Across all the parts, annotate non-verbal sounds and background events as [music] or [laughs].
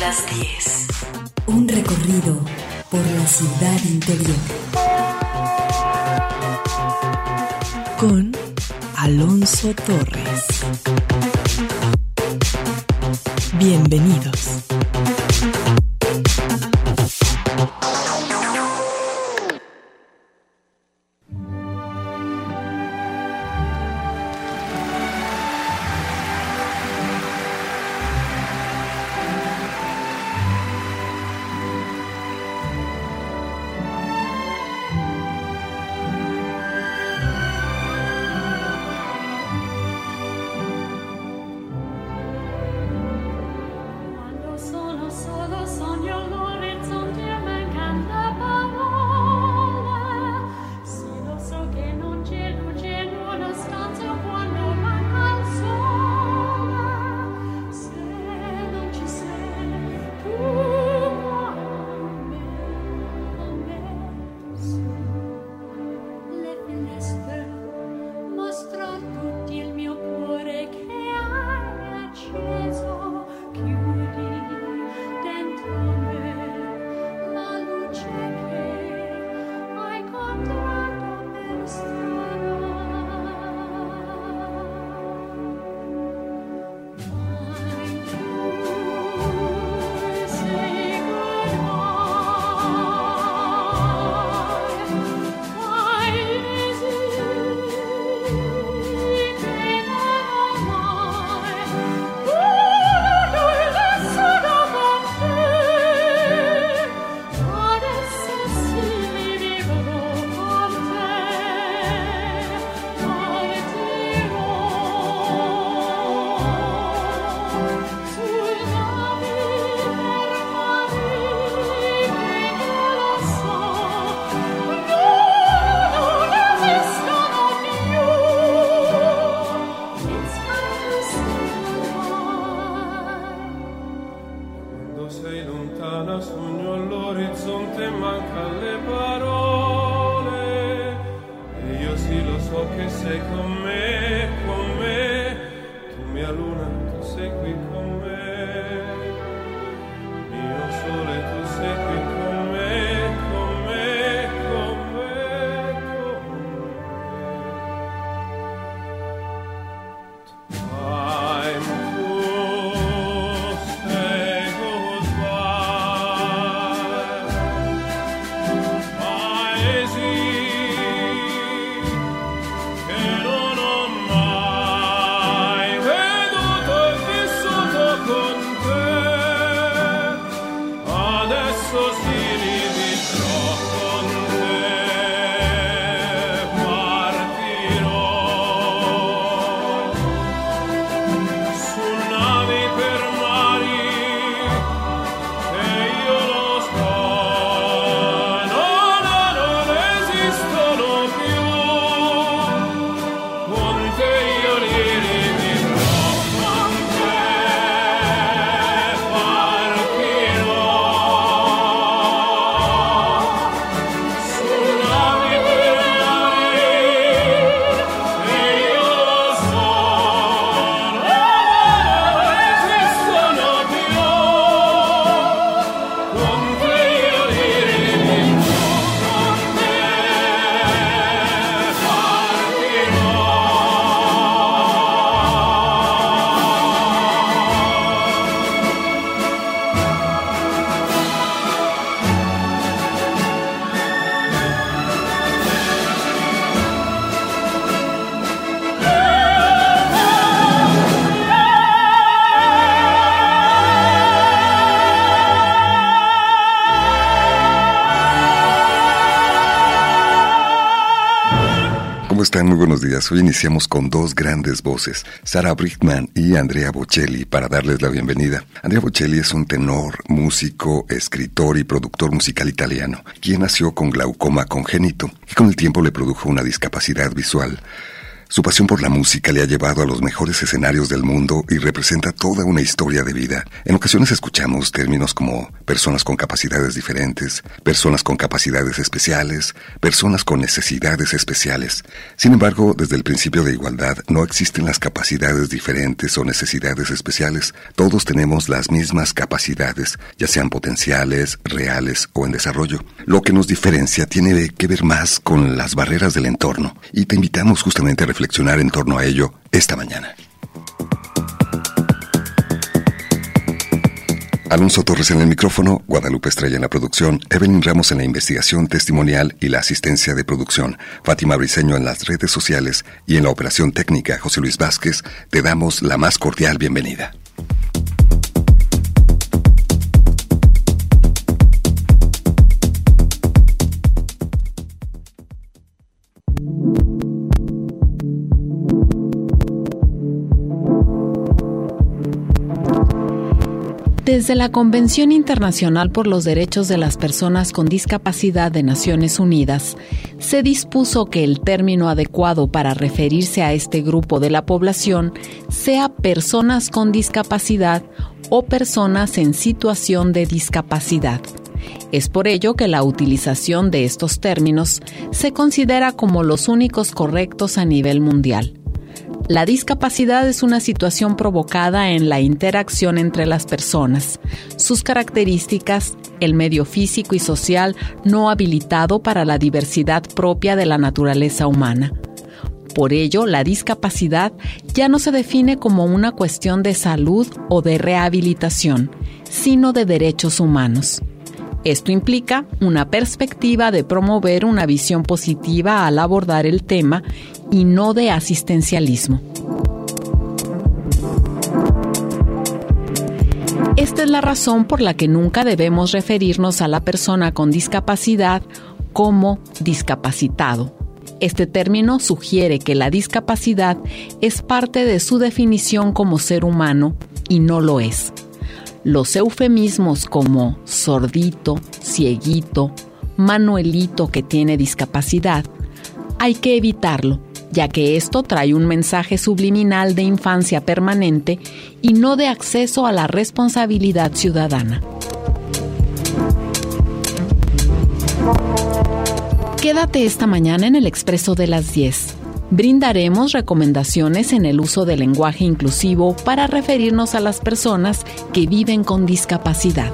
las 10. Un recorrido por la ciudad interior. Con Alonso Torres. Bienvenidos. Hoy iniciamos con dos grandes voces, Sara Brickman y Andrea Bocelli, para darles la bienvenida. Andrea Bocelli es un tenor, músico, escritor y productor musical italiano, quien nació con glaucoma congénito y con el tiempo le produjo una discapacidad visual. Su pasión por la música le ha llevado a los mejores escenarios del mundo y representa toda una historia de vida. En ocasiones escuchamos términos como personas con capacidades diferentes, personas con capacidades especiales, personas con necesidades especiales. Sin embargo, desde el principio de igualdad no existen las capacidades diferentes o necesidades especiales. Todos tenemos las mismas capacidades, ya sean potenciales, reales o en desarrollo. Lo que nos diferencia tiene que ver más con las barreras del entorno y te invitamos justamente a reflexionar en torno a ello esta mañana. Alonso Torres en el micrófono, Guadalupe Estrella en la producción, Evelyn Ramos en la investigación testimonial y la asistencia de producción, Fátima Briceño en las redes sociales y en la operación técnica José Luis Vázquez, te damos la más cordial bienvenida. Desde la Convención Internacional por los Derechos de las Personas con Discapacidad de Naciones Unidas, se dispuso que el término adecuado para referirse a este grupo de la población sea personas con discapacidad o personas en situación de discapacidad. Es por ello que la utilización de estos términos se considera como los únicos correctos a nivel mundial. La discapacidad es una situación provocada en la interacción entre las personas, sus características, el medio físico y social no habilitado para la diversidad propia de la naturaleza humana. Por ello, la discapacidad ya no se define como una cuestión de salud o de rehabilitación, sino de derechos humanos. Esto implica una perspectiva de promover una visión positiva al abordar el tema y no de asistencialismo. Esta es la razón por la que nunca debemos referirnos a la persona con discapacidad como discapacitado. Este término sugiere que la discapacidad es parte de su definición como ser humano y no lo es. Los eufemismos como sordito, cieguito, manuelito que tiene discapacidad, hay que evitarlo ya que esto trae un mensaje subliminal de infancia permanente y no de acceso a la responsabilidad ciudadana. Quédate esta mañana en el Expreso de las 10. Brindaremos recomendaciones en el uso del lenguaje inclusivo para referirnos a las personas que viven con discapacidad.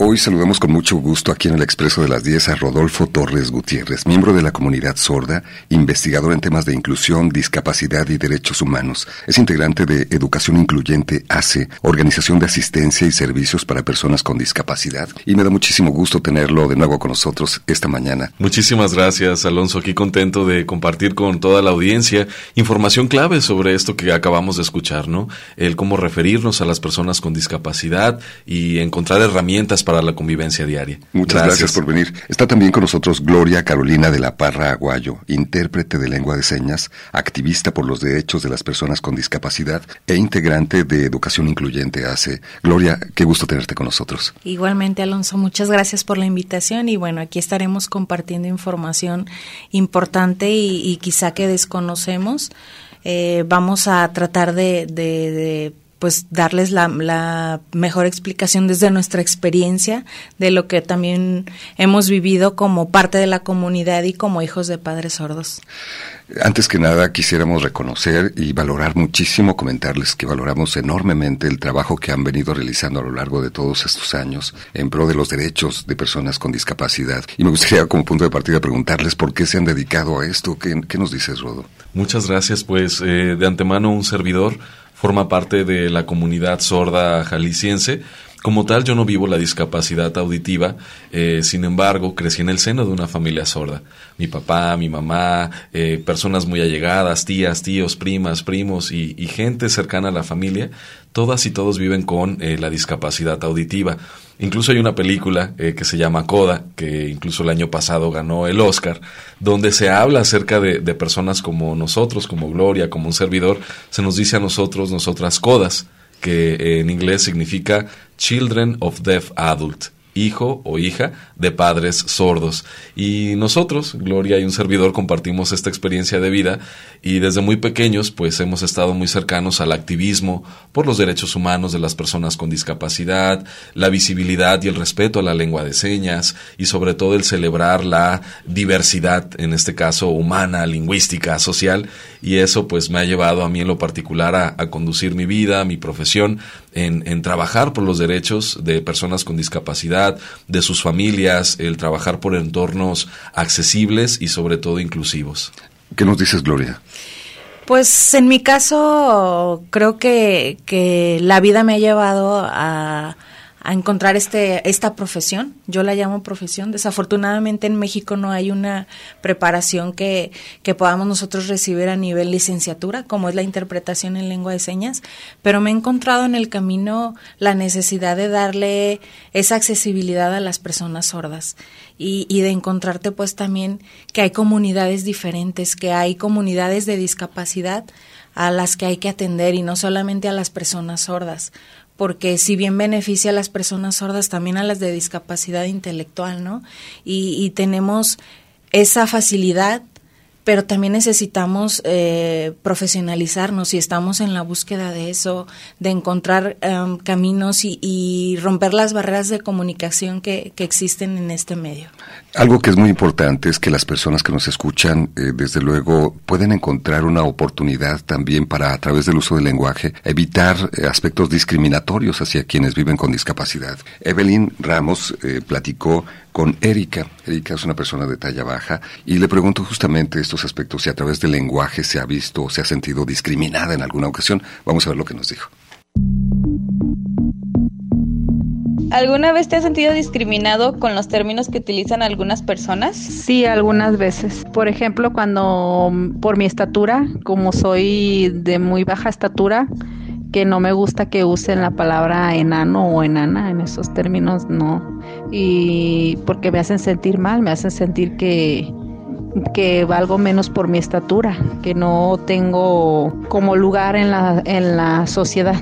Hoy saludamos con mucho gusto aquí en el Expreso de las 10 a Rodolfo Torres Gutiérrez, miembro de la comunidad sorda, investigador en temas de inclusión, discapacidad y derechos humanos. Es integrante de Educación Incluyente ACE, Organización de Asistencia y Servicios para Personas con Discapacidad. Y me da muchísimo gusto tenerlo de nuevo con nosotros esta mañana. Muchísimas gracias, Alonso. Aquí contento de compartir con toda la audiencia información clave sobre esto que acabamos de escuchar, ¿no? El cómo referirnos a las personas con discapacidad y encontrar herramientas para la convivencia diaria. Muchas gracias. por venir. Está también con nosotros Gloria Carolina de la Parra Aguayo, intérprete de lengua de señas, activista por los derechos de las personas con discapacidad e integrante de Educación Incluyente ACE. Gloria, qué gusto tenerte con nosotros. Igualmente, Alonso, muchas gracias por la invitación y bueno, aquí estaremos compartiendo información importante y, quizá que desconocemos. Eh, vamos a tratar de pues darles la, la, mejor explicación desde nuestra experiencia de lo que también hemos vivido como parte de la comunidad y como hijos de padres sordos. Antes que nada quisiéramos reconocer y valorar muchísimo, comentarles que valoramos enormemente el trabajo que han venido realizando a lo largo de todos estos años en pro de los derechos de personas con discapacidad. Y me gustaría como punto de partida preguntarles por qué se han dedicado a esto. ¿Qué, qué nos dices, Rodo? Muchas gracias, pues eh, de antemano un servidor forma parte de la comunidad sorda jalisciense. Como tal, yo no vivo la discapacidad auditiva, eh, sin embargo, crecí en el seno de una familia sorda. Mi papá, mi mamá, eh, personas muy allegadas, tías, tíos, primas, primos y, gente cercana a la familia, todas y todos viven con eh, la discapacidad auditiva. Incluso hay una película eh, que se llama Coda, que incluso el año pasado ganó el Oscar, donde se habla acerca de, personas como nosotros, como Gloria, como un servidor. Se nos dice a nosotros, nosotras Codas, que en inglés significa Children of Deaf Adult hijo o hija de padres sordos. Y nosotros, Gloria y un servidor, compartimos esta experiencia de vida y desde muy pequeños pues hemos estado muy cercanos al activismo por los derechos humanos de las personas con discapacidad, la visibilidad y el respeto a la lengua de señas y sobre todo el celebrar la diversidad, en este caso humana, lingüística, social y eso pues me ha llevado a mí en lo particular a, conducir mi vida, mi profesión en, trabajar por los derechos de personas con discapacidad, de sus familias, el trabajar por entornos accesibles y sobre todo inclusivos. ¿Qué nos dices, Gloria? Pues en mi caso creo que, que la vida me ha llevado a a encontrar este, esta profesión. Yo la llamo profesión. Desafortunadamente en México no hay una preparación que, que podamos nosotros recibir a nivel licenciatura, como es la interpretación en lengua de señas, pero me he encontrado en el camino la necesidad de darle esa accesibilidad a las personas sordas y, y de encontrarte pues también que hay comunidades diferentes, que hay comunidades de discapacidad a las que hay que atender y no solamente a las personas sordas porque si bien beneficia a las personas sordas, también a las de discapacidad intelectual, ¿no? Y, tenemos esa facilidad pero también necesitamos eh, profesionalizarnos y estamos en la búsqueda de eso, de encontrar em, caminos y, romper las barreras de comunicación que, existen en este medio. Algo que es muy importante es que las personas que nos escuchan, eh, desde luego, pueden encontrar una oportunidad también para, a través del uso del lenguaje, evitar eh, aspectos discriminatorios hacia quienes viven con discapacidad. Evelyn Ramos platicó con Erika. Erika es una persona de talla baja y le pregunto justamente estos aspectos si a través del lenguaje se ha visto o se ha sentido discriminada en alguna ocasión. Vamos a ver lo que nos dijo. ¿Alguna vez te has sentido discriminado con los términos que utilizan algunas personas? Sí, algunas veces. Por ejemplo, cuando por mi estatura, como soy de muy baja estatura, que no me gusta que usen la palabra enano o enana en esos términos, no. Y porque me hacen sentir mal, me hacen sentir que, que valgo menos por mi estatura, que no tengo como lugar en la, en la sociedad.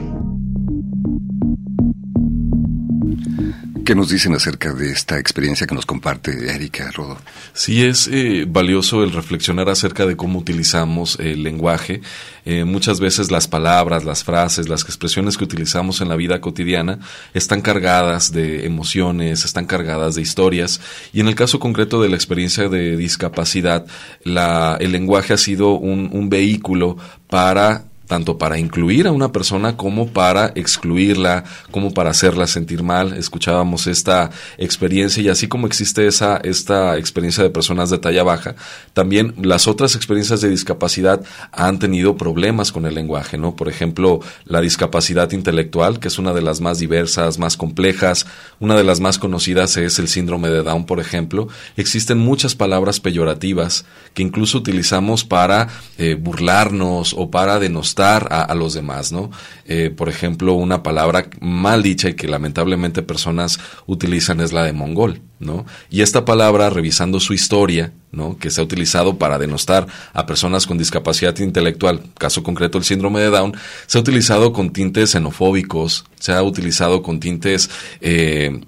¿Qué nos dicen acerca de esta experiencia que nos comparte Erika Rodo? Sí, es eh, valioso el reflexionar acerca de cómo utilizamos el lenguaje. Eh, muchas veces las palabras, las frases, las expresiones que utilizamos en la vida cotidiana están cargadas de emociones, están cargadas de historias. Y en el caso concreto de la experiencia de discapacidad, la, el lenguaje ha sido un, un vehículo para tanto para incluir a una persona como para excluirla, como para hacerla sentir mal. Escuchábamos esta experiencia y así como existe esa esta experiencia de personas de talla baja, también las otras experiencias de discapacidad han tenido problemas con el lenguaje, ¿no? Por ejemplo, la discapacidad intelectual, que es una de las más diversas, más complejas, una de las más conocidas es el síndrome de Down, por ejemplo. Existen muchas palabras peyorativas que incluso utilizamos para eh, burlarnos o para denostar a, los demás, ¿no? Eh, por ejemplo, una palabra mal dicha y que lamentablemente personas utilizan es la de mongol, ¿no? Y esta palabra, revisando su historia, ¿no? Que se ha utilizado para denostar a personas con discapacidad intelectual, caso concreto el síndrome de Down, se ha utilizado con tintes xenofóbicos, se ha utilizado con tintes eh,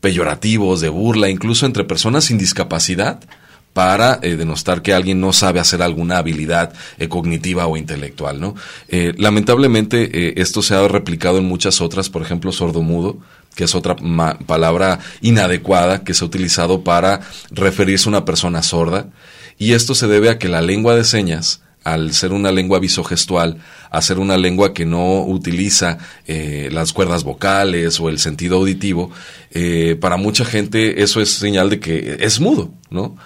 peyorativos, de burla, incluso entre personas sin discapacidad, para eh, denostar que alguien no sabe hacer alguna habilidad eh, cognitiva o intelectual, ¿no? Eh, lamentablemente esto se ha replicado en muchas otras, por ejemplo, sordomudo, que es otra palabra inadecuada que se ha utilizado para referirse a una persona sorda, y esto se debe a que la lengua de señas, al ser una lengua visogestual, a ser una lengua que no utiliza las cuerdas vocales o el sentido auditivo, para mucha gente eso es señal de que es mudo, ¿no?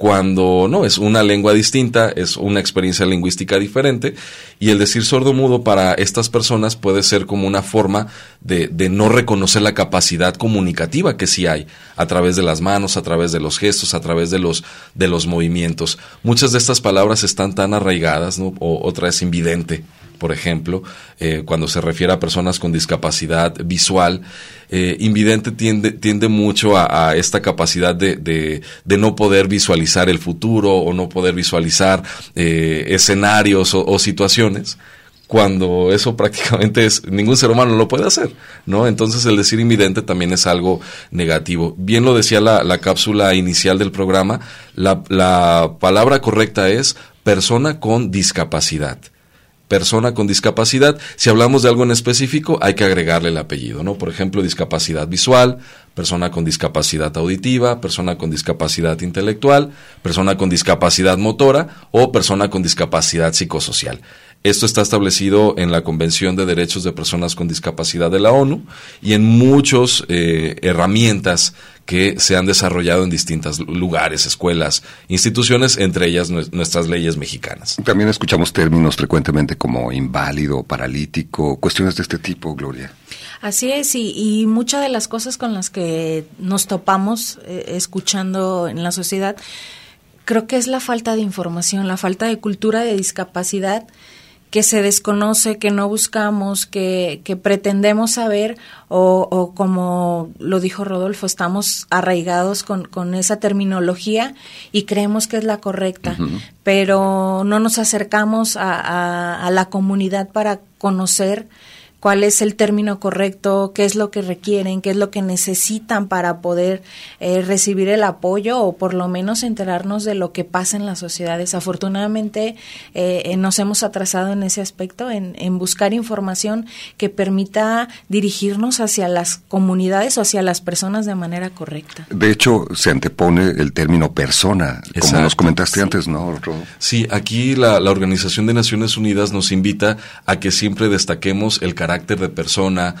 Cuando no, es una lengua distinta, es una experiencia lingüística diferente, y el decir sordo mudo para estas personas puede ser como una forma de, de, no reconocer la capacidad comunicativa que sí hay, a través de las manos, a través de los gestos, a través de los, de los movimientos. Muchas de estas palabras están tan arraigadas, ¿no? o otra es invidente, por ejemplo, eh, cuando se refiere a personas con discapacidad visual, eh, invidente tiende, tiende mucho a, esta capacidad de, de, no poder visualizar el futuro o no poder visualizar eh, escenarios o, situaciones cuando eso [laughs] prácticamente es, ningún ser humano lo puede hacer, ¿no? Entonces el decir invidente también es algo negativo. Bien lo decía la, la cápsula inicial del programa, la, la palabra correcta es persona con discapacidad persona con discapacidad. Si hablamos de algo en específico, hay que agregarle el apellido, ¿no? Por ejemplo, discapacidad visual, persona con discapacidad auditiva, persona con discapacidad intelectual, persona con discapacidad motora o persona con discapacidad psicosocial. Esto está establecido en la Convención de Derechos de Personas con Discapacidad de la ONU y en muchas eh, herramientas que se han desarrollado en distintos lugares, escuelas, instituciones, entre ellas nuestras leyes mexicanas. También escuchamos términos frecuentemente como inválido, paralítico, cuestiones de este tipo, Gloria. Así es, y, muchas de las cosas con las que nos topamos eh, escuchando en la sociedad, creo que es la falta de información, la falta de cultura de discapacidad que se desconoce, que no buscamos, que, que pretendemos saber o, o, como lo dijo Rodolfo, estamos arraigados con, con esa terminología y creemos que es la correcta, pero no nos acercamos a, a, a la comunidad para conocer cuál es el término correcto, qué es lo que requieren, qué es lo que necesitan para poder eh, recibir el apoyo o por lo menos enterarnos de lo que pasa en la sociedad. Desafortunadamente eh, eh, nos hemos atrasado en ese aspecto, en, buscar información que permita dirigirnos hacia las comunidades o hacia las personas de manera correcta. De hecho, se antepone el término persona, como nos comentaste antes, ¿no? Sí, aquí la, la Organización de Naciones Unidas nos invita a que siempre destaquemos el carácter carácter de persona,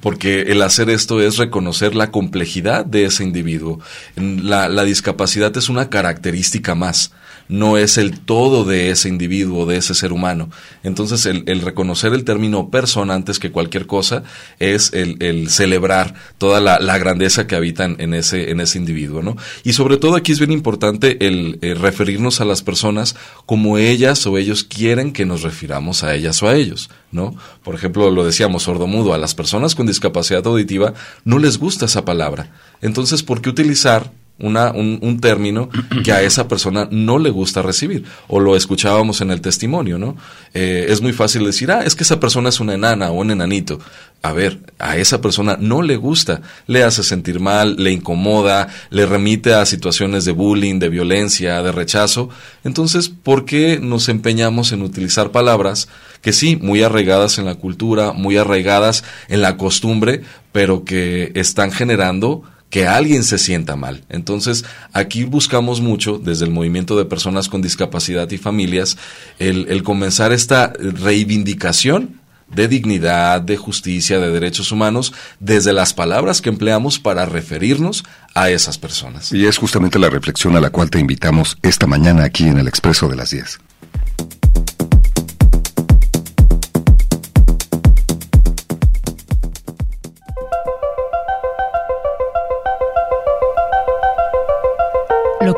porque el hacer esto es reconocer la complejidad de ese individuo. La, la, discapacidad es una característica más no es el todo de ese individuo, de ese ser humano. Entonces, el, reconocer el término persona antes que cualquier cosa es el, celebrar toda la, grandeza que habitan en ese, en ese individuo, ¿no? Y sobre todo aquí es bien importante el, referirnos a las personas como ellas o ellos quieren que nos refiramos a ellas o a ellos, ¿no? Por ejemplo, lo decíamos sordomudo, a las personas con discapacidad auditiva no les gusta esa palabra. Entonces, ¿por qué utilizar una, un, término que a esa persona no le gusta recibir. O lo escuchábamos en el testimonio, ¿no? Eh, es muy fácil decir, ah, es que esa persona es una enana o un enanito. A ver, a esa persona no le gusta, le hace sentir mal, le incomoda, le remite a situaciones de bullying, de violencia, de rechazo. Entonces, ¿por qué nos empeñamos en utilizar palabras que sí, muy arraigadas en la cultura, muy arraigadas en la costumbre, pero que están generando que alguien se sienta mal. Entonces, aquí buscamos mucho, desde el movimiento de personas con discapacidad y familias, el, comenzar esta reivindicación de dignidad, de justicia, de derechos humanos, desde las palabras que empleamos para referirnos a esas personas. Y es justamente la reflexión a la cual te invitamos esta mañana aquí en el Expreso de las 10.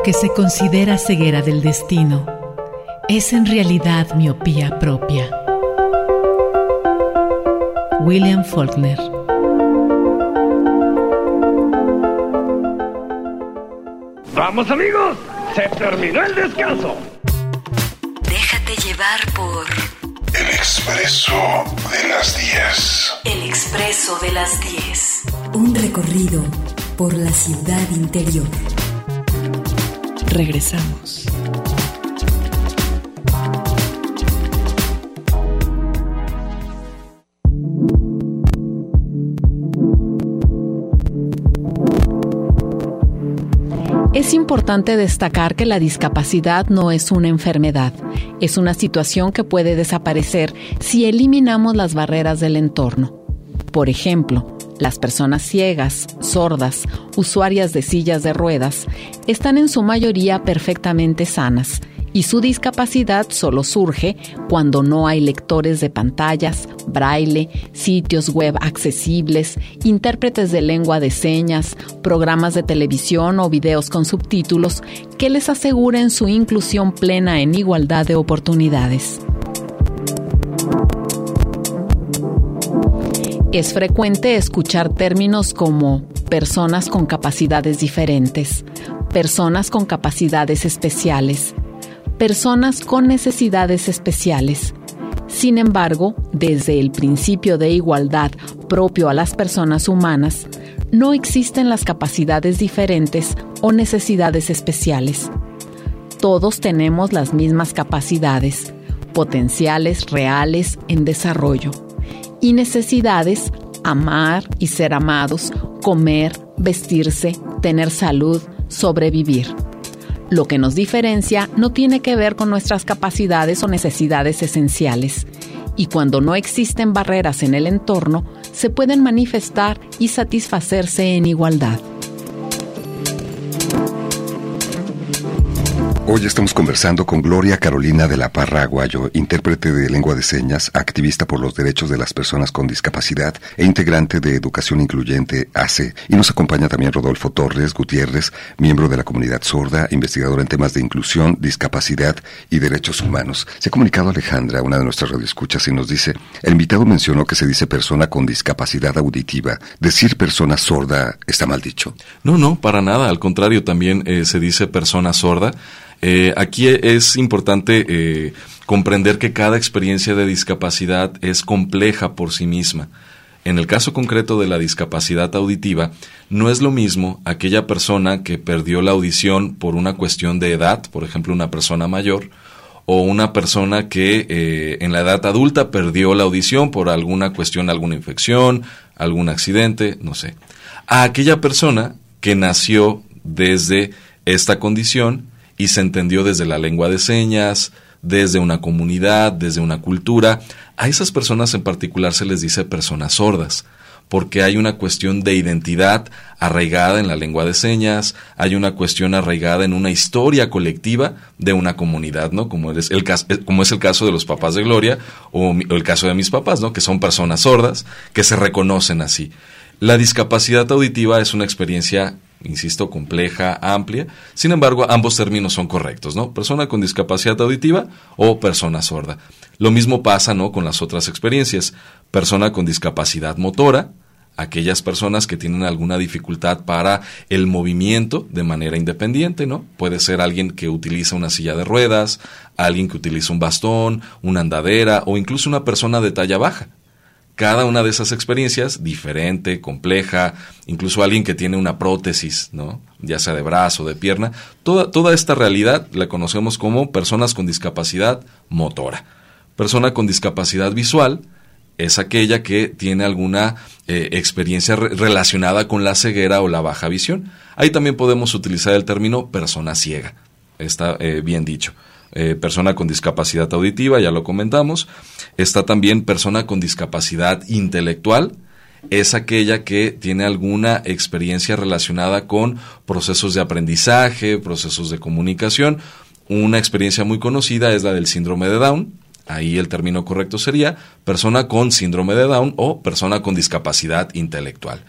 Que se considera ceguera del destino es en realidad miopía propia. William Faulkner Vamos amigos, se terminó el descanso. Déjate llevar por El Expreso de las 10. El Expreso de las 10. Un recorrido por la ciudad interior. Regresamos. Es importante destacar que la discapacidad no es una enfermedad, es una situación que puede desaparecer si eliminamos las barreras del entorno. Por ejemplo, las personas ciegas, sordas, usuarias de sillas de ruedas, están en su mayoría perfectamente sanas y su discapacidad solo surge cuando no hay lectores de pantallas, braille, sitios web accesibles, intérpretes de lengua de señas, programas de televisión o videos con subtítulos que les aseguren su inclusión plena en igualdad de oportunidades. Es frecuente escuchar términos como personas con capacidades diferentes, personas con capacidades especiales, personas con necesidades especiales, Sin embargo, desde el principio de igualdad propio a las personas humanas, no existen las capacidades diferentes o necesidades especiales. Todos tenemos las mismas capacidades, potenciales reales en desarrollo, y necesidades amar y ser amados, comer, vestirse, tener salud, sobrevivir. Lo que nos diferencia no tiene que ver con nuestras capacidades o necesidades esenciales, y cuando no existen barreras en el entorno, se pueden manifestar y satisfacerse en igualdad. Hoy estamos conversando con Gloria Carolina de la Parra Aguayo, intérprete de lengua de señas, activista por los derechos de las personas con discapacidad e integrante de Educación Incluyente ACE. Y nos acompaña también Rodolfo Torres Gutiérrez, miembro de la comunidad sorda, investigador en temas de inclusión, discapacidad y derechos humanos. Se ha comunicado Alejandra, una de nuestras radioescuchas, y nos dice, el invitado mencionó que se dice persona con discapacidad auditiva. ¿Decir persona sorda está mal dicho? No, no, para nada. Al contrario, también eh, se dice persona sorda. Eh, aquí es importante eh, comprender que cada experiencia de discapacidad es compleja por sí misma. En el caso concreto de la discapacidad auditiva, no es lo mismo aquella persona que perdió la audición por una cuestión de edad, por ejemplo, una persona mayor, o una persona que eh, en la edad adulta perdió la audición por alguna cuestión, alguna infección, algún accidente, no sé, a aquella persona que nació desde esta condición y se entendió desde la lengua de señas, desde una comunidad, desde una cultura. A esas personas en particular se les dice personas sordas, porque hay una cuestión de identidad arraigada en la lengua de señas, hay una cuestión arraigada en una historia colectiva de una comunidad, ¿no? Como es el caso, eh, como es el caso de los papás de Gloria o, el caso de mis papás, ¿no? Que son personas sordas que se reconocen así. La discapacidad auditiva es una experiencia insisto, compleja, amplia. Sin embargo, ambos términos son correctos, ¿no? Persona con discapacidad auditiva o persona sorda. Lo mismo pasa, ¿no? Con las otras experiencias. Persona con discapacidad motora, aquellas personas que tienen alguna dificultad para el movimiento de manera independiente, ¿no? Puede ser alguien que utiliza una silla de ruedas, alguien que utiliza un bastón, una andadera o incluso una persona de talla baja cada una de esas experiencias, diferente, compleja, incluso alguien que tiene una prótesis, ¿no? ya sea de brazo, de pierna, toda, toda esta realidad la conocemos como personas con discapacidad motora. Persona con discapacidad visual es aquella que tiene alguna eh, experiencia relacionada con la ceguera o la baja visión. Ahí también podemos utilizar el término persona ciega, está eh, bien dicho. Eh, persona con discapacidad auditiva, ya lo comentamos. Está también persona con discapacidad intelectual, es aquella que tiene alguna experiencia relacionada con procesos de aprendizaje, procesos de comunicación. Una experiencia muy conocida es la del síndrome de Down. Ahí el término correcto sería persona con síndrome de Down o persona con discapacidad intelectual.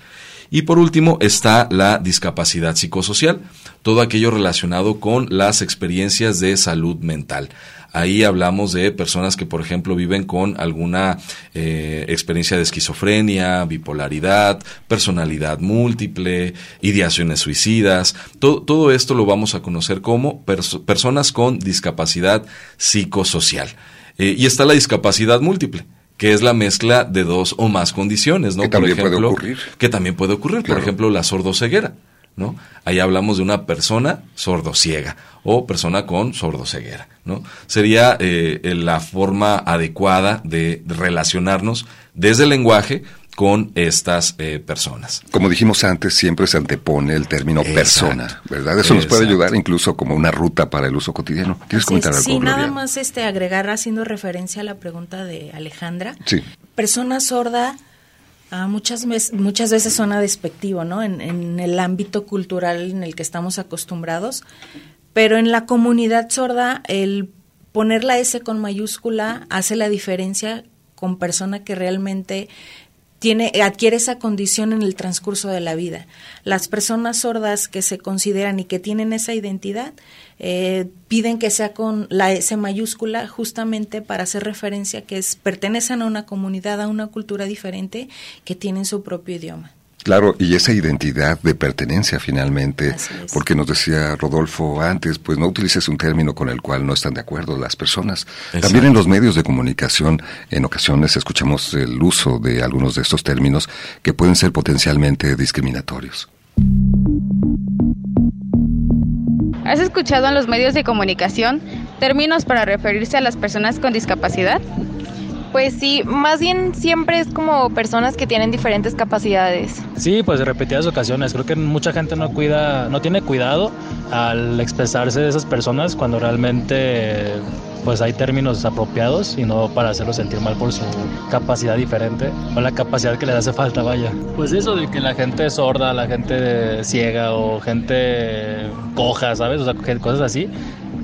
Y por último está la discapacidad psicosocial, todo aquello relacionado con las experiencias de salud mental. Ahí hablamos de personas que, por ejemplo, viven con alguna eh, experiencia de esquizofrenia, bipolaridad, personalidad múltiple, ideaciones suicidas. Todo, esto lo vamos a conocer como personas con discapacidad psicosocial. Eh, y está la discapacidad múltiple que es la mezcla de dos o más condiciones, ¿no? Que también puede ocurrir. Que también puede ocurrir, por ejemplo, la sordoceguera, ¿no? Ahí hablamos de una persona sordociega o persona con sordoceguera, ¿no? Sería eh, la forma adecuada de relacionarnos desde el lenguaje con estas eh, personas. Como dijimos antes, siempre se antepone el término persona, ¿verdad? Eso nos puede ayudar incluso como una ruta para el uso cotidiano. ¿Quieres comentar algo, Sí, nada más este, agregar haciendo referencia a la pregunta de Alejandra. Sí. Persona sorda ah, muchas, muchas veces suena despectivo, ¿no? En, en el ámbito cultural en el que estamos acostumbrados, pero en la comunidad sorda el poner la S con mayúscula hace la diferencia con persona que realmente tiene, adquiere esa condición en el transcurso de la vida. Las personas sordas que se consideran y que tienen esa identidad eh, piden que sea con la S mayúscula justamente para hacer referencia que es, pertenecen a una comunidad, a una cultura diferente que tienen su propio idioma. Claro, y esa identidad de pertenencia finalmente, porque nos decía Rodolfo antes, pues no utilices un término con el cual no están de acuerdo las personas. También en los medios de comunicación, en ocasiones escuchamos el uso de algunos de estos términos que pueden ser potencialmente discriminatorios. ¿Has escuchado en los medios de comunicación términos para referirse a las personas con discapacidad? Pues sí, más bien siempre es como personas que tienen diferentes capacidades. Sí, pues de repetidas ocasiones. Creo que mucha gente no cuida, no tiene cuidado al expresarse de esas personas cuando realmente pues hay términos apropiados y no para hacerlo sentir mal por su capacidad diferente o la capacidad que le hace falta, vaya. Pues eso de que la gente es sorda, la gente ciega o gente coja, ¿sabes? O sea, cosas así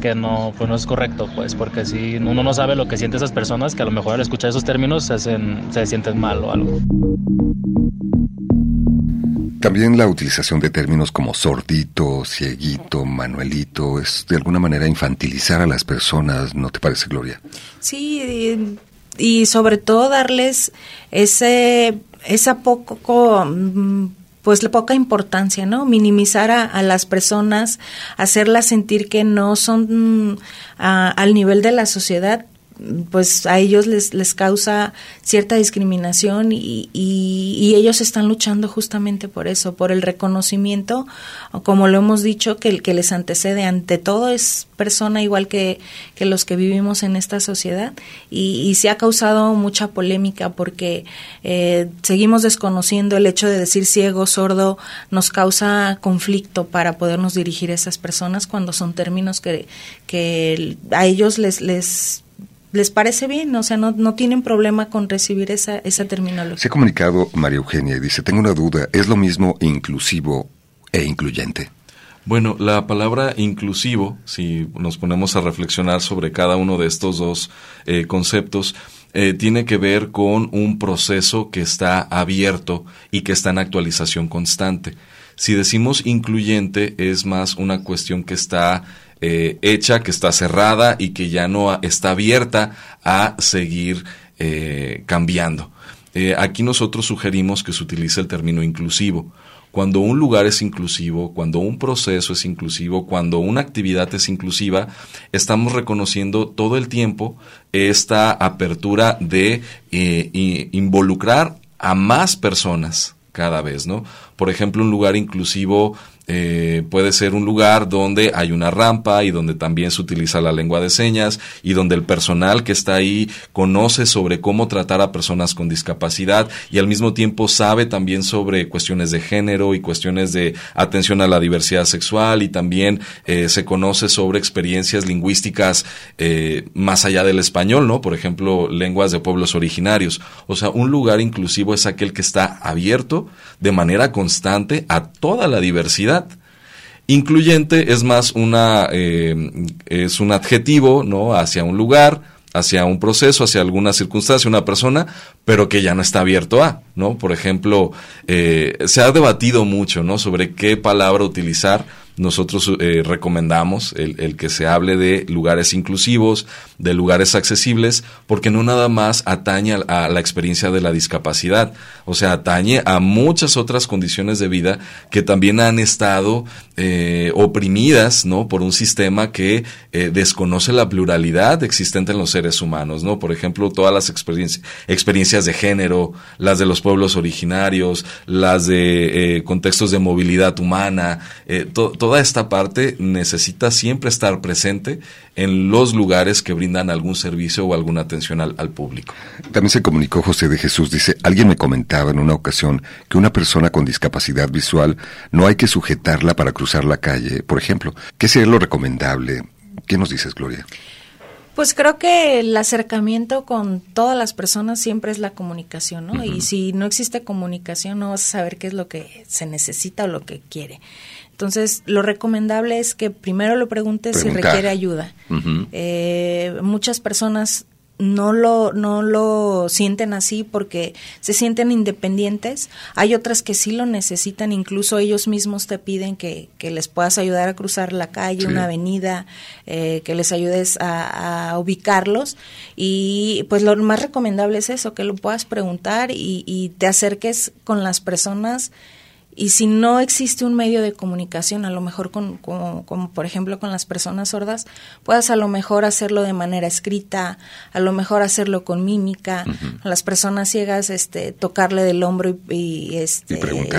que no, pues no es correcto, pues, porque si uno no sabe lo que sienten esas personas, que a lo mejor al escuchar esos términos se, hacen, se sienten mal o algo. También la utilización de términos como sordito, cieguito, manuelito, es de alguna manera infantilizar a las personas, ¿no te parece, Gloria? Sí, y, sobre todo darles ese, esa poco, pues la poca importancia, ¿no? Minimizar a, las personas, hacerlas sentir que no son mm, al nivel de la sociedad pues a ellos les, les causa cierta discriminación y, y, ellos están luchando justamente por eso, por el reconocimiento, como lo hemos dicho, que el que les antecede ante todo es persona igual que, que los que vivimos en esta sociedad. Y, y se ha causado mucha polémica porque eh, seguimos desconociendo el hecho de decir ciego, sordo, nos causa conflicto para podernos dirigir a esas personas cuando son términos que, que a ellos les, les les parece bien, o sea, no, no tienen problema con recibir esa, esa terminología. Se ha comunicado María Eugenia y dice, tengo una duda, ¿es lo mismo inclusivo e incluyente? Bueno, la palabra inclusivo, si nos ponemos a reflexionar sobre cada uno de estos dos eh, conceptos, eh, tiene que ver con un proceso que está abierto y que está en actualización constante. Si decimos incluyente, es más una cuestión que está eh, hecha, que está cerrada y que ya no está abierta a seguir eh, cambiando. Eh, aquí nosotros sugerimos que se utilice el término inclusivo. Cuando un lugar es inclusivo, cuando un proceso es inclusivo, cuando una actividad es inclusiva, estamos reconociendo todo el tiempo esta apertura de involucrar a más personas cada vez, ¿no? Por ejemplo, un lugar inclusivo eh, puede ser un lugar donde hay una rampa y donde también se utiliza la lengua de señas y donde el personal que está ahí conoce sobre cómo tratar a personas con discapacidad y al mismo tiempo sabe también sobre cuestiones de género y cuestiones de atención a la diversidad sexual y también eh, se conoce sobre experiencias lingüísticas eh, más allá del español, ¿no? Por ejemplo, lenguas de pueblos originarios. O sea, un lugar inclusivo es aquel que está abierto de manera constante a toda la diversidad Incluyente es más una, eh, es un adjetivo, ¿no? Hacia un lugar, hacia un proceso, hacia alguna circunstancia, una persona, pero que ya no está abierto a, ¿no? Por ejemplo, eh, se ha debatido mucho, ¿no? Sobre qué palabra utilizar nosotros eh, recomendamos el, que se hable de lugares inclusivos, de lugares accesibles, porque no nada más atañe a, la experiencia de la discapacidad, o sea, atañe a muchas otras condiciones de vida que también han estado eh, oprimidas, ¿no? Por un sistema que eh, desconoce la pluralidad existente en los seres humanos, ¿no? Por ejemplo, todas las experiencias de género, las de los pueblos originarios, las de contextos de movilidad humana, todo toda esta parte necesita siempre estar presente en los lugares que brindan algún servicio o alguna atención al, público. También se comunicó José de Jesús, dice, alguien me comentaba en una ocasión que una persona con discapacidad visual no hay que sujetarla para cruzar la calle, por ejemplo. ¿Qué sería lo recomendable? ¿Qué nos dices, Gloria? Pues creo que el acercamiento con todas las personas siempre es la comunicación, ¿no? Y si no existe comunicación, no vas a saber qué es lo que se necesita o lo que quiere. Entonces, lo recomendable es que primero lo preguntes si requiere ayuda. Eh, muchas personas no lo, no lo sienten así porque se sienten independientes. Hay otras que sí lo necesitan, incluso ellos mismos te piden que, que les puedas ayudar a cruzar la calle, una avenida, eh, que les ayudes a, ubicarlos. Y pues lo más recomendable es eso, que lo puedas preguntar y, y te acerques con las personas y si no existe un medio de comunicación, a lo mejor con, como, por ejemplo con las personas sordas, puedas a lo mejor hacerlo de manera escrita, a lo mejor hacerlo con mímica, a las personas ciegas este, tocarle del hombro y, este,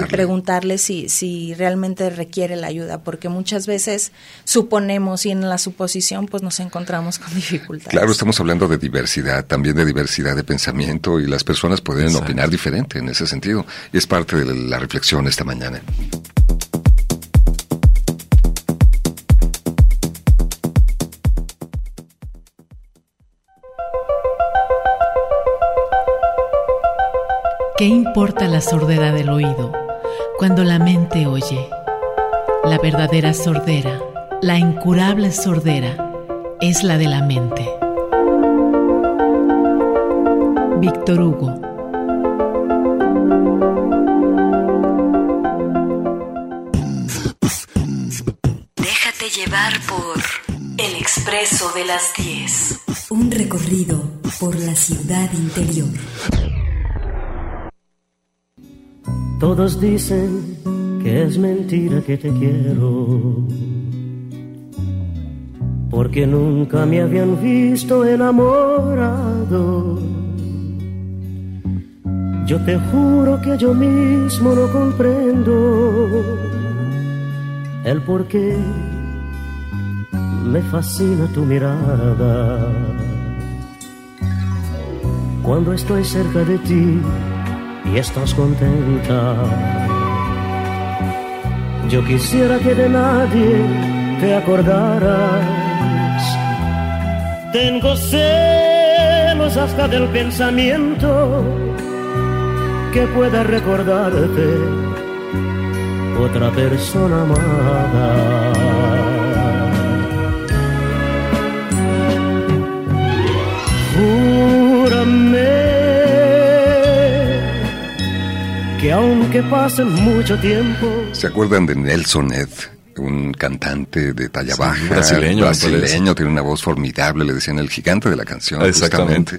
preguntarle, si, si realmente requiere la ayuda, porque muchas veces suponemos y en la suposición pues nos encontramos con [laughs] dificultades. Claro, estamos hablando de diversidad, también de diversidad de pensamiento y las personas pueden opinar diferente en ese sentido. Y es parte de la reflexión esta mañana. ¿Qué importa la sordera del oído cuando la mente oye? La verdadera sordera, la incurable sordera, es la de la mente. Víctor Hugo Todos dicen que es mentira que te quiero. Porque nunca me habían visto enamorado. Yo te juro que yo mismo no comprendo el por qué me fascina tu mirada. Cuando estoy cerca de ti y estás contenta, yo quisiera que de nadie te acordaras. Tengo celos hasta del pensamiento que pueda recordarte otra persona amada. Que pasen mucho tiempo. ¿Se acuerdan de Nelson Ed? un cantante de talla baja, brasileño, brasileño tiene una voz formidable, le decían el gigante de la canción. Exactamente.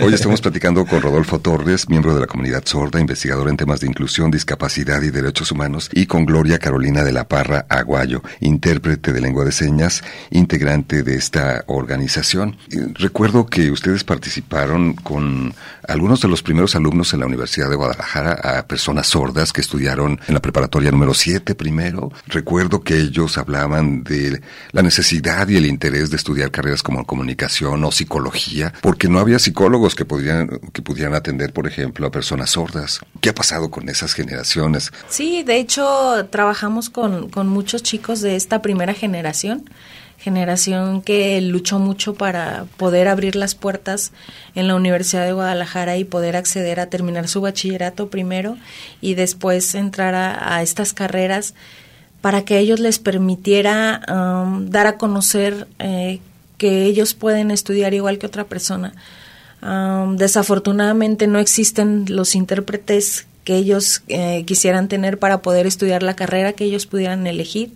Hoy estamos platicando con Rodolfo Torres, miembro de la comunidad sorda, investigador en temas de inclusión, discapacidad y derechos humanos, y con Gloria Carolina de la Parra Aguayo, intérprete de lengua de señas, integrante de esta organización. Recuerdo que ustedes participaron con algunos de los primeros alumnos en la Universidad de Guadalajara, a personas sordas que estudiaron en la preparatoria número 7 primero. Recuerdo que ellos hablaban de la necesidad y el interés de estudiar carreras como comunicación o psicología, porque no había psicólogos que pudieran, que pudieran atender, por ejemplo, a personas sordas. ¿Qué ha pasado con esas generaciones? Sí, de hecho, trabajamos con, con muchos chicos de esta primera generación generación que luchó mucho para poder abrir las puertas en la Universidad de Guadalajara y poder acceder a terminar su bachillerato primero y después entrar a, estas carreras para que ellos les permitiera um, dar a conocer eh, que ellos pueden estudiar igual que otra persona. Um, desafortunadamente no existen los intérpretes que ellos eh, quisieran tener para poder estudiar la carrera que ellos pudieran elegir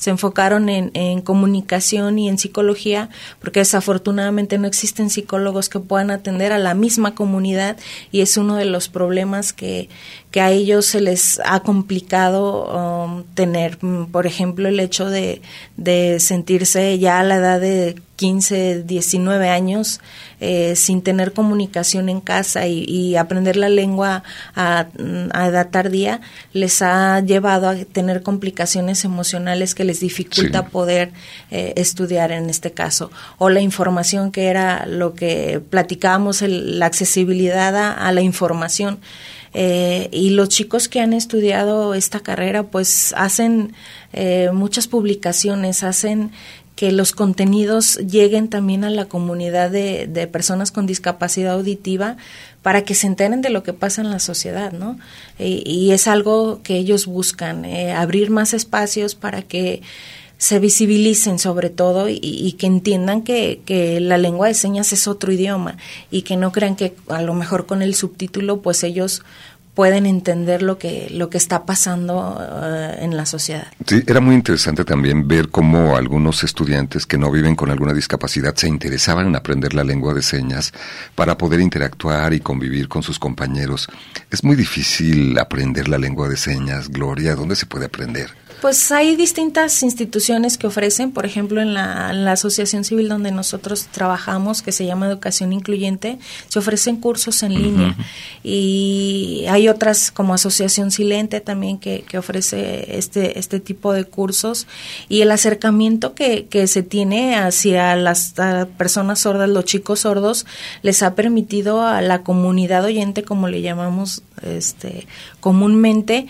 se enfocaron en, en comunicación y en psicología, porque desafortunadamente no existen psicólogos que puedan atender a la misma comunidad y es uno de los problemas que, que a ellos se les ha complicado um, tener, por ejemplo, el hecho de, de sentirse ya a la edad de 15, 19 años eh, sin tener comunicación en casa y, aprender la lengua a, edad tardía les ha llevado a tener complicaciones emocionales que les dificulta poder eh, estudiar en este caso. O la información que era lo que platicábamos, la accesibilidad a, la información. Eh, y los chicos que han estudiado esta carrera pues hacen muchas publicaciones, hacen que los contenidos lleguen también a la comunidad de, de, personas con discapacidad auditiva para que se enteren de lo que pasa en la sociedad, ¿no? Y, es algo que ellos buscan, eh, abrir más espacios para que se visibilicen sobre todo y, que entiendan que, que, la lengua de señas es otro idioma y que no crean que a lo mejor con el subtítulo pues ellos pueden entender lo que, lo que está pasando eh, en la sociedad. Sí, era muy interesante también ver cómo algunos estudiantes que no viven con alguna discapacidad se interesaban en aprender la lengua de señas para poder interactuar y convivir con sus compañeros. Es muy difícil aprender la lengua de señas, Gloria, ¿dónde se puede aprender? Pues hay distintas instituciones que ofrecen, por ejemplo, en la, asociación civil donde nosotros trabajamos, que se llama Educación Incluyente, se ofrecen cursos en línea. Y hay otras como Asociación Silente también que, que, ofrece este, este tipo de cursos. Y el acercamiento que, que se tiene hacia las personas sordas, los chicos sordos, les ha permitido a la comunidad oyente, como le llamamos este, comúnmente,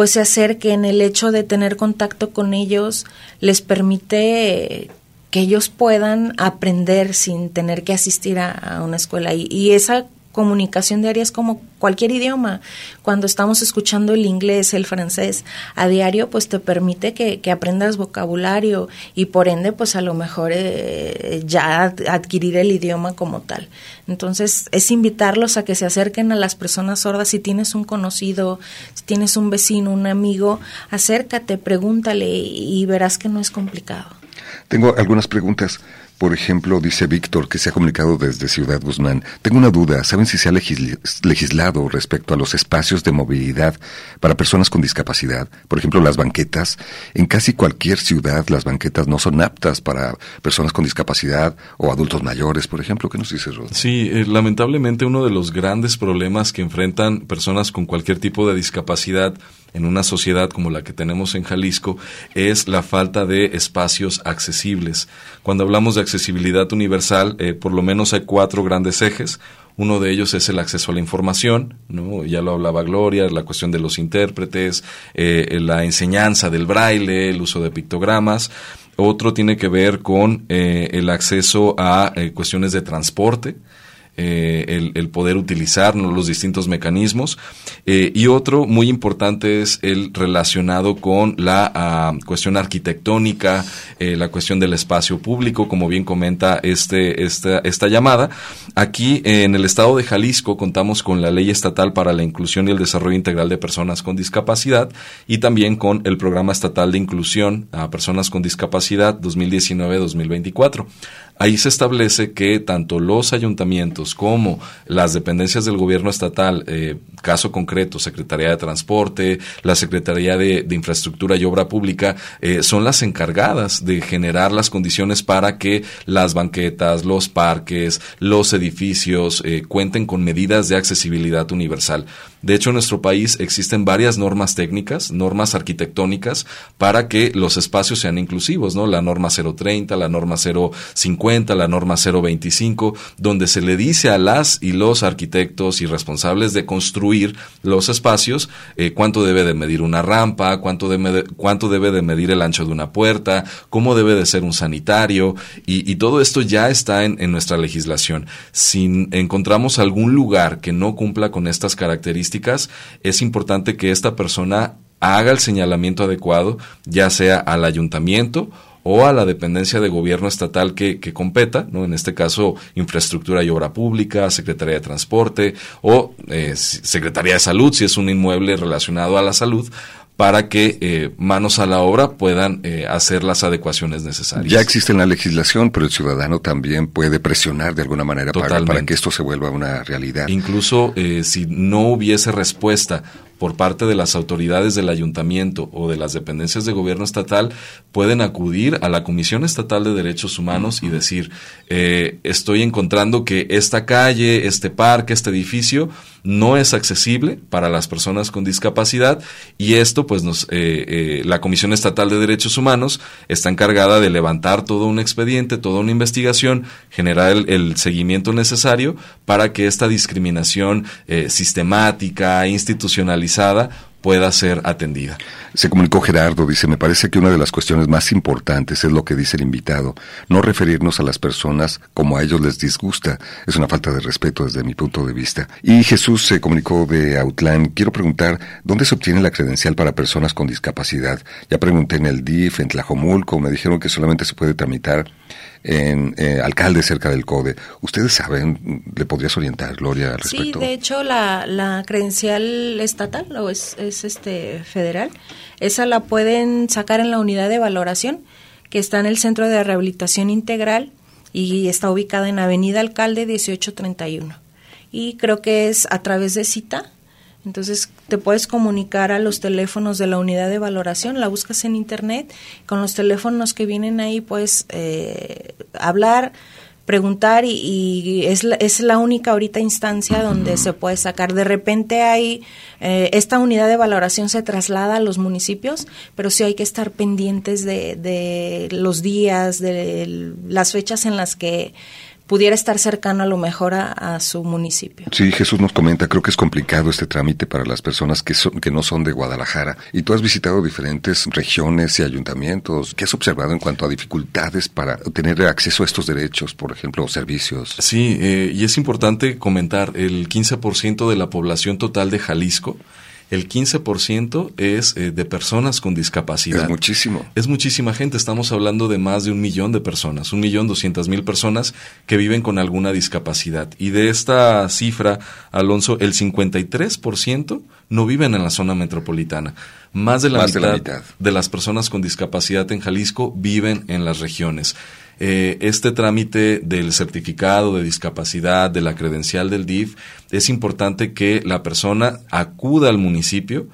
pues se acerquen, el hecho de tener contacto con ellos les permite que ellos puedan aprender sin tener que asistir a, una escuela. Y, y, esa comunicación diaria es como cualquier idioma. Cuando estamos escuchando el inglés, el francés a diario, pues te permite que, aprendas vocabulario y por ende, pues a lo mejor eh, ya adquirir el idioma como tal. Entonces, es invitarlos a que se acerquen a las personas sordas. Si tienes un conocido, si tienes un vecino, un amigo, acércate, pregúntale y verás que no es complicado. Tengo algunas preguntas. Por ejemplo, dice Víctor, que se ha comunicado desde Ciudad Guzmán. Tengo una duda. ¿Saben si se ha legislado respecto a los espacios de movilidad para personas con discapacidad? Por ejemplo, las banquetas. En casi cualquier ciudad las banquetas no son aptas para personas con discapacidad o adultos mayores, por ejemplo. ¿Qué nos dice Rod? Sí, eh, lamentablemente uno de los grandes problemas que enfrentan personas con cualquier tipo de discapacidad en una sociedad como la que tenemos en Jalisco es la falta de espacios accesibles. Cuando hablamos de accesibilidad universal, eh, por lo menos hay cuatro grandes ejes. Uno de ellos es el acceso a la información, ¿no? ya lo hablaba Gloria, la cuestión de los intérpretes, eh, la enseñanza del braille, el uso de pictogramas. Otro tiene que ver con eh, el acceso a cuestiones de transporte, eh, el, poder utilizar los distintos mecanismos. Eh, y otro muy importante es el relacionado con la ah, cuestión arquitectónica, eh, la cuestión del espacio público, como bien comenta este, esta, esta llamada. Aquí en el estado de Jalisco contamos con la Ley Estatal para la Inclusión y el Desarrollo Integral de Personas con Discapacidad y también con el Programa Estatal de Inclusión a Personas con Discapacidad 2019-2024. Ahí se establece que tanto los ayuntamientos como las dependencias del gobierno estatal, eh, caso concreto, Secretaría de Transporte, la Secretaría de, Infraestructura y Obra Pública, eh, son las encargadas de generar las condiciones para que las banquetas, los parques, los edificios eh, cuenten con medidas de accesibilidad universal. De hecho, en nuestro país existen varias normas técnicas, normas arquitectónicas, para que los espacios sean inclusivos, ¿no? La norma 030, la norma 050, la norma 025, donde se le dice a las y los arquitectos y responsables de construir los espacios eh, cuánto debe de medir una rampa, cuánto, de, cuánto debe de medir el ancho de una puerta, cómo debe de ser un sanitario, y, todo esto ya está en, en nuestra legislación. Si encontramos algún lugar que no cumpla con estas características, es importante que esta persona haga el señalamiento adecuado, ya sea al ayuntamiento o a la dependencia de gobierno estatal que, que competa, ¿no? en este caso Infraestructura y Obra Pública, Secretaría de Transporte o eh, Secretaría de Salud, si es un inmueble relacionado a la salud, para que eh, manos a la obra puedan eh, hacer las adecuaciones necesarias. Ya existe la legislación, pero el ciudadano también puede presionar de alguna manera para, para, que esto se vuelva una realidad. Incluso eh, si no hubiese respuesta por parte de las autoridades del ayuntamiento o de las dependencias de gobierno estatal pueden acudir a la Comisión Estatal de Derechos Humanos y decir, estoy encontrando que esta calle, este parque, este edificio no es accesible para las personas con discapacidad y esto pues nos eh, eh, la Comisión Estatal de Derechos Humanos está encargada de levantar todo un expediente, toda una investigación, generar el, seguimiento necesario para que esta discriminación eh, sistemática, institucionalizada pueda ser atendida. Se comunicó Gerardo, dice, me parece que una de las cuestiones más importantes es lo que dice el invitado, no referirnos a las personas como a ellos les disgusta, es una falta de respeto desde mi punto de vista. Y Jesús se comunicó de Outland, quiero preguntar, ¿dónde se obtiene la credencial para personas con discapacidad? Ya pregunté en el DIF, en Tlajomulco, me dijeron que solamente se puede tramitar en eh, alcalde cerca del CODE. ¿Ustedes saben, le podrías orientar, Gloria, al respecto? Sí, de hecho, la, la credencial estatal o es, es este federal, esa la pueden sacar en la unidad de valoración que está en el Centro de Rehabilitación Integral y está ubicada en Avenida Alcalde 1831. Y creo que es a través de cita, entonces te puedes comunicar a los teléfonos de la unidad de valoración, la buscas en internet, con los teléfonos que vienen ahí puedes eh, hablar, preguntar y, es, la, es la única ahorita instancia donde se puede sacar. De repente hay, eh, esta unidad de valoración se traslada a los municipios, pero sí hay que estar pendientes de, de los días, de las fechas en las que pudiera estar cercano a lo mejor a, su municipio. Sí, Jesús nos comenta, creo que es complicado este trámite para las personas que, son, que no son de Guadalajara. Y tú has visitado diferentes regiones y ayuntamientos. ¿Qué has observado en cuanto a dificultades para tener acceso a estos derechos, por ejemplo, servicios? Sí, eh, y es importante comentar, el 15% de la población total de Jalisco el 15% es eh, de personas con discapacidad. Es muchísimo. Es muchísima gente. Estamos hablando de más de un millón de personas, un millón doscientas mil personas que viven con alguna discapacidad. Y de esta cifra, Alonso, el 53% no viven en la zona metropolitana. Más de la, mitad, de las personas con discapacidad en Jalisco viven en las regiones. Eh, este trámite del certificado de discapacidad, de la credencial del DIF, es importante que la persona acuda al municipio,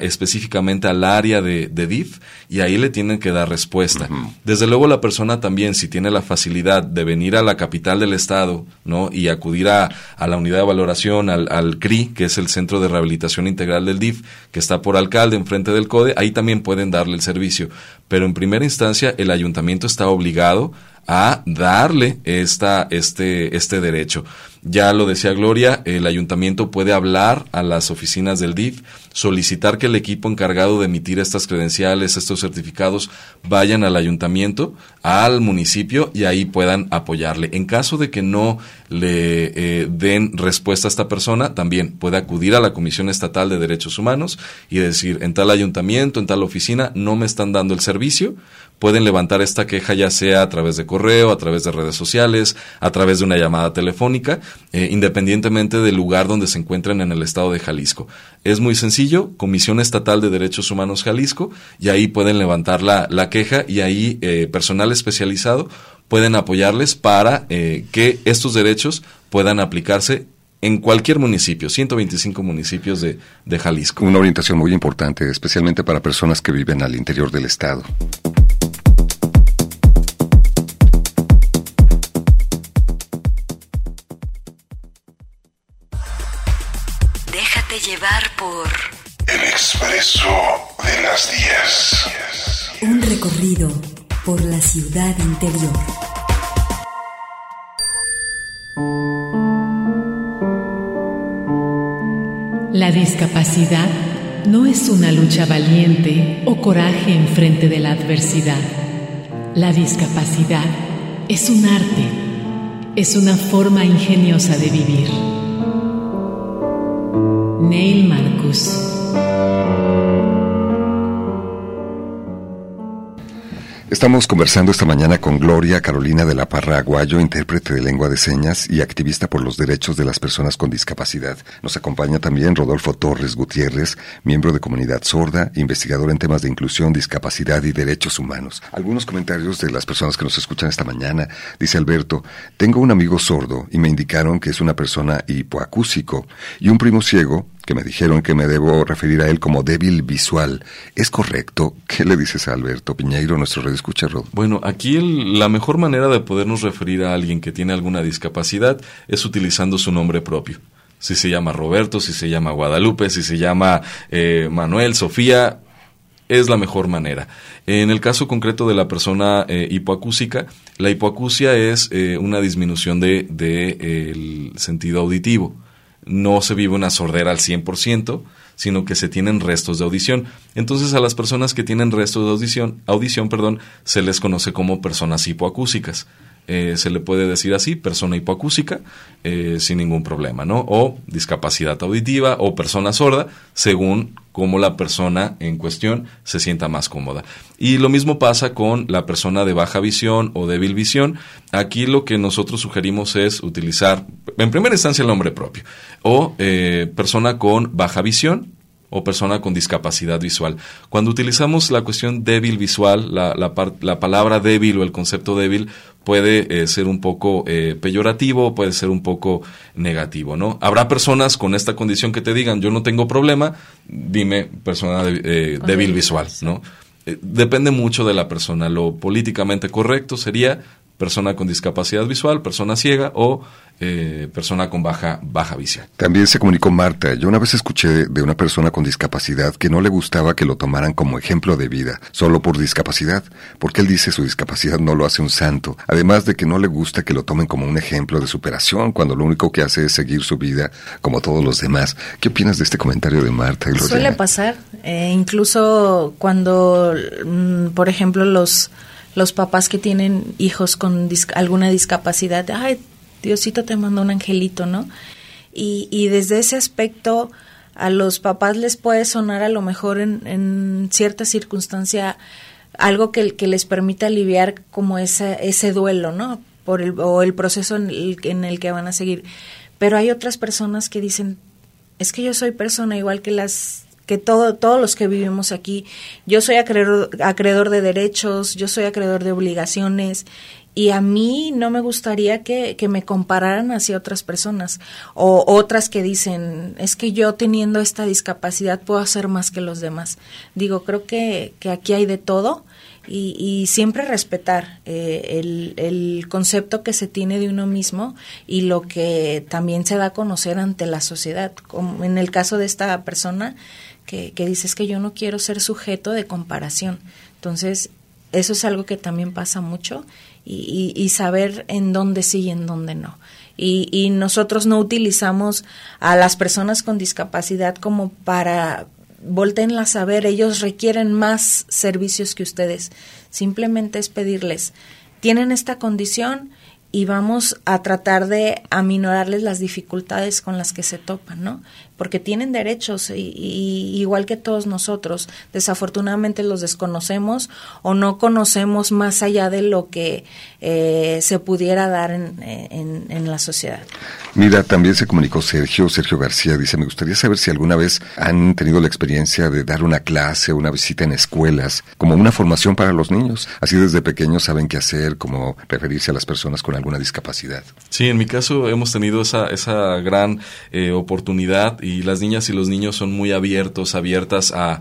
específicamente al área de, DIF y ahí le tienen que dar respuesta. Desde luego la persona también, si tiene la facilidad de venir a la capital del estado ¿no? y acudir a, la unidad de valoración, al, al, CRI, que es el Centro de Rehabilitación Integral del DIF, que está por alcalde enfrente del CODE, ahí también pueden darle el servicio. Pero en primera instancia el ayuntamiento está obligado a darle esta, este, este derecho. Ya lo decía Gloria, el ayuntamiento puede hablar a las oficinas del DIF, solicitar que el equipo encargado de emitir estas credenciales, estos certificados, vayan al ayuntamiento, al municipio y ahí puedan apoyarle. En caso de que no le eh, den respuesta a esta persona, también puede acudir a la Comisión Estatal de Derechos Humanos y decir, en tal ayuntamiento, en tal oficina, no me están dando el servicio, pueden levantar esta queja ya sea a través de correo, a través de redes sociales, a través de una llamada telefónica, eh, independientemente del lugar donde se encuentren en el estado de Jalisco. Es muy sencillo, Comisión Estatal de Derechos Humanos Jalisco, y ahí pueden levantar la, la queja y ahí eh, personal especializado pueden apoyarles para eh, que estos derechos puedan aplicarse en cualquier municipio, 125 municipios de, de Jalisco. Una orientación muy importante, especialmente para personas que viven al interior del estado. llevar por Expreso de las 10. Un recorrido por la ciudad interior. La discapacidad no es una lucha valiente o coraje en frente de la adversidad. La discapacidad es un arte, es una forma ingeniosa de vivir. Neil Marcus. Estamos conversando esta mañana con Gloria Carolina de la Parra Aguayo, intérprete de lengua de señas y activista por los derechos de las personas con discapacidad. Nos acompaña también Rodolfo Torres Gutiérrez, miembro de Comunidad Sorda, investigador en temas de inclusión, discapacidad y derechos humanos. Algunos comentarios de las personas que nos escuchan esta mañana. Dice Alberto, tengo un amigo sordo y me indicaron que es una persona hipoacúsico y un primo ciego que me dijeron que me debo referir a él como débil visual. ¿Es correcto? ¿Qué le dices a Alberto Piñeiro, nuestro red escucha, Rod? Bueno, aquí la mejor manera de podernos referir a alguien que tiene alguna discapacidad es utilizando su nombre propio. Si se llama Roberto, si se llama Guadalupe, si se llama eh, Manuel, Sofía, es la mejor manera. En el caso concreto de la persona eh, hipoacúsica, la hipoacusia es eh, una disminución de, de el sentido auditivo no se vive una sordera al 100%, sino que se tienen restos de audición. Entonces a las personas que tienen restos de audición, audición perdón, se les conoce como personas hipoacúsicas. Eh, se le puede decir así, persona hipoacúsica, eh, sin ningún problema, ¿no? O discapacidad auditiva o persona sorda, según cómo la persona en cuestión se sienta más cómoda. Y lo mismo pasa con la persona de baja visión o débil visión. Aquí lo que nosotros sugerimos es utilizar, en primera instancia, el nombre propio, o eh, persona con baja visión, o persona con discapacidad visual. Cuando utilizamos la cuestión débil visual, la, la, palabra débil o el concepto débil puede eh, ser un poco eh, peyorativo, puede ser un poco negativo, ¿no? Habrá personas con esta condición que te digan, yo no tengo problema, dime persona eh, débil visual, ¿no? depende mucho de la persona. Lo políticamente correcto sería persona con discapacidad visual, persona ciega o eh, persona con baja, baja visión. También se comunicó Marta. Yo una vez escuché de una persona con discapacidad que no le gustaba que lo tomaran como ejemplo de vida, solo por discapacidad, porque él dice su discapacidad no lo hace un santo, además de que no le gusta que lo tomen como un ejemplo de superación cuando lo único que hace es seguir su vida como todos los demás. ¿Qué opinas de este comentario de Marta? Suele pasar, eh, incluso cuando, mm, por ejemplo, los los papás que tienen hijos con alguna discapacidad, ay, Diosito te mandó un angelito, ¿no? Y, y desde ese aspecto a los papás les puede sonar a lo mejor en, en cierta circunstancia algo que, que, les permita aliviar como ese, ese duelo, ¿no? Por el, o el proceso en el, en el que van a seguir. Pero hay otras personas que dicen, es que yo soy persona igual que las que todo, todos los que vivimos aquí, yo soy acreedor, acreedor de derechos, yo soy acreedor de obligaciones y a mí no me gustaría que, que, me compararan hacia otras personas o otras que dicen, es que yo teniendo esta discapacidad puedo hacer más que los demás. Digo, creo que, que aquí hay de todo y, y siempre respetar eh, el, el, concepto que se tiene de uno mismo y lo que también se da a conocer ante la sociedad. Como en el caso de esta persona, que, que dices que yo no quiero ser sujeto de comparación. Entonces, eso es algo que también pasa mucho y, y, saber en dónde sí y en dónde no. Y, y, nosotros no utilizamos a las personas con discapacidad como para voltenla a saber, ellos requieren más servicios que ustedes. Simplemente es pedirles, tienen esta condición, y vamos a tratar de aminorarles las dificultades con las que se topan, ¿no? Porque tienen derechos y, igual que todos nosotros, desafortunadamente los desconocemos o no conocemos más allá de lo que eh, se pudiera dar en, en, en, la sociedad. Mira, también se comunicó Sergio, Sergio García, dice, me gustaría saber si alguna vez han tenido la experiencia de dar una clase una visita en escuelas, como una formación para los niños, así desde pequeños saben qué hacer, cómo referirse a las personas con alguna discapacidad. Sí, en mi caso hemos tenido esa, esa gran eh, oportunidad y las niñas y los niños son muy abiertos, abiertas a,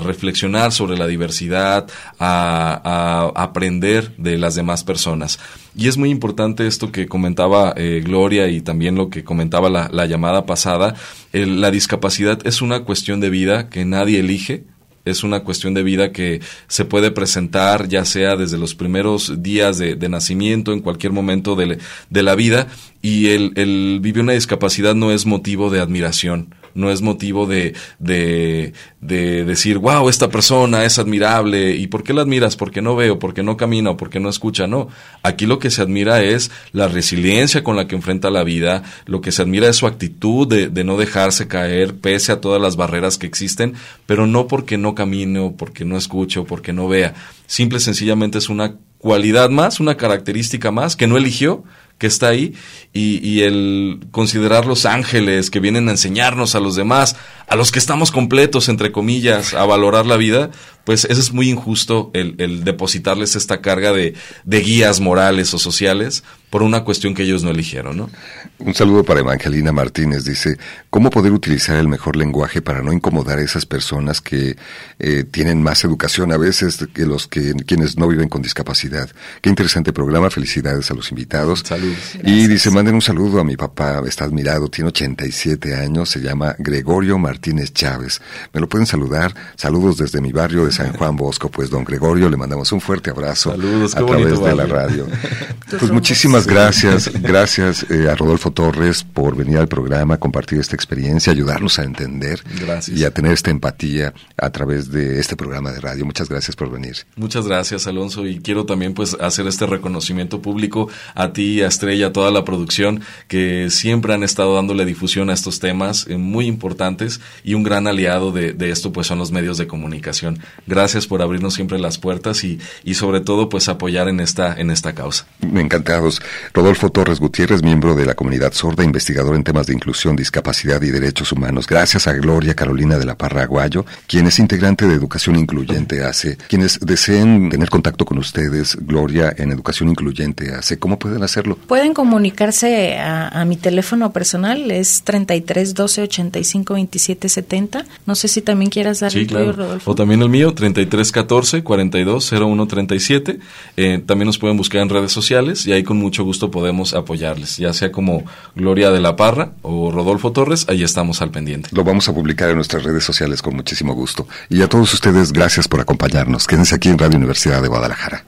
reflexionar sobre la diversidad, a, aprender de las demás personas. Y es muy importante esto que comentaba eh, Gloria y también lo que comentaba la llamada pasada. la discapacidad es una cuestión de vida que nadie elige, es una cuestión de vida que se puede presentar ya sea desde los primeros días de, nacimiento, en cualquier momento de, de la vida, y el, el, vivir una discapacidad no es motivo de admiración no es motivo de, de, de decir, wow, esta persona es admirable. ¿Y por qué la admiras? Porque no veo, porque no camina o porque no escucha. No, aquí lo que se admira es la resiliencia con la que enfrenta la vida, lo que se admira es su actitud de, de no dejarse caer pese a todas las barreras que existen, pero no porque no camine o porque no escuche o porque no vea. Simple y sencillamente es una cualidad más, una característica más que no eligió, que está ahí y, el considerar los ángeles que vienen a enseñarnos a los demás, a los que estamos completos, entre comillas, a valorar la vida, pues eso es muy injusto el, el depositarles esta carga de, de, guías morales o sociales por una cuestión que ellos no eligieron, ¿no? Un saludo para Evangelina Martínez. Dice, ¿cómo poder utilizar el mejor lenguaje para no incomodar a esas personas que eh, tienen más educación a veces que los que quienes no viven con discapacidad? Qué interesante programa. Felicidades a los invitados. Saludos. Y dice, manden un saludo a mi papá. Está admirado. Tiene 87 años. Se llama Gregorio Martínez Chávez. Me lo pueden saludar. Saludos desde mi barrio de San [laughs] Juan Bosco. Pues, don Gregorio, le mandamos un fuerte abrazo Saludos, a través de la radio. [laughs] pues muchísimas gracias. Gracias eh, a Rodolfo Torres por venir al programa, compartir esta experiencia, ayudarnos a entender Gracias. y a tener esta empatía a través de este programa de radio. Muchas gracias por venir. Muchas gracias, Alonso, y quiero también pues hacer este reconocimiento público a ti, a Estrella, a toda la producción que siempre han estado dándole difusión a estos temas eh, muy importantes y un gran aliado de, de, esto pues son los medios de comunicación. Gracias por abrirnos siempre las puertas y, y sobre todo pues apoyar en esta en esta causa. Encantados. Rodolfo Torres Gutiérrez, miembro de la comunidad sorda, investigador en temas de inclusión, discapacidad y derechos humanos. Gracias a Gloria Carolina de la Parra Aguayo, quien es integrante de Educación Incluyente ACE. Quienes deseen tener contacto con ustedes, Gloria, en Educación Incluyente ACE, ¿cómo pueden hacerlo? Pueden comunicarse a, a mi teléfono personal, es 33 12 85 27 70. No sé si también quieras dar sí, el claro. tuyo, Rodolfo. O también el mío, 33 14 42 01 37. Eh, también nos pueden buscar en redes sociales y ahí con mucho gusto podemos apoyarles, ya sea como Gloria de la Parra o Rodolfo Torres, ahí estamos al pendiente. Lo vamos a publicar en nuestras redes sociales con muchísimo gusto. Y a todos ustedes, gracias por acompañarnos. Quédense aquí en Radio Universidad de Guadalajara.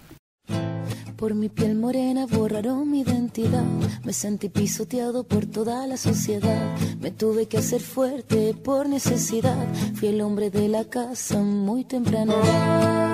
Por mi piel morena borraron mi identidad. Me sentí pisoteado por toda la sociedad. Me tuve que hacer fuerte por necesidad. Fui el hombre de la casa muy temprana.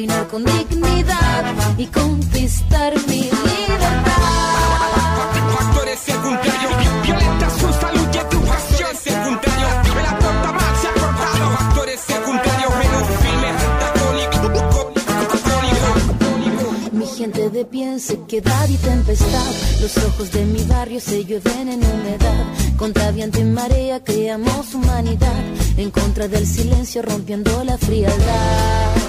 caminar con dignidad y conquistar mi libertad. Factores secundarios, violenta su salud y educación secundario. La torta mal se ha cortado. Factores secundarios, menos firme, Mi gente de pie en sequedad y tempestad. Los ojos de mi barrio se llueven en humedad. Contra viento y marea creamos humanidad. En contra del silencio rompiendo la frialdad.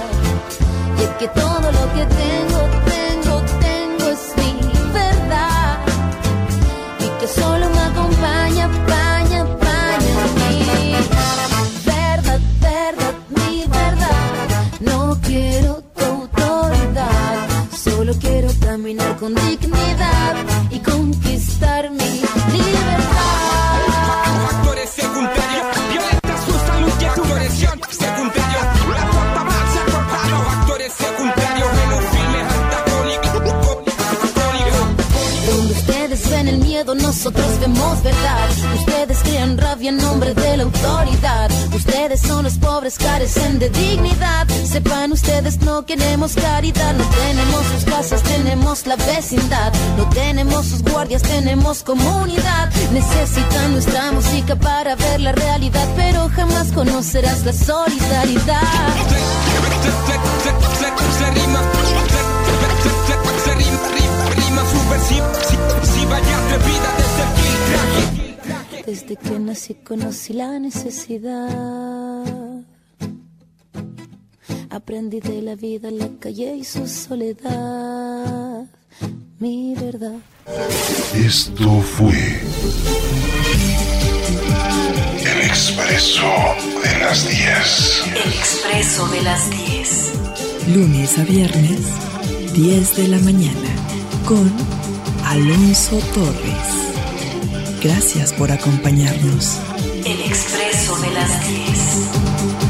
Y que todo lo que tengo, tengo, tengo es mi verdad. Y que solo me autoridad. Ustedes son los pobres, carecen de dignidad. Sepan ustedes, no queremos caridad. No tenemos sus casas, tenemos la vecindad. No tenemos sus guardias, tenemos comunidad. Necesitan nuestra música para ver la realidad, pero jamás conocerás la solidaridad. Se rima, se rima, rima subversiva y atrevida desde el filtraje. Desde que nací conocí la necesidad. Aprendí de la vida, la calle y su soledad. Mi verdad. Esto fue El Expreso de las 10. El expreso de las 10. Lunes a viernes, 10 de la mañana, con Alonso Torres. Gracias por acompañarnos. El expreso de las 10.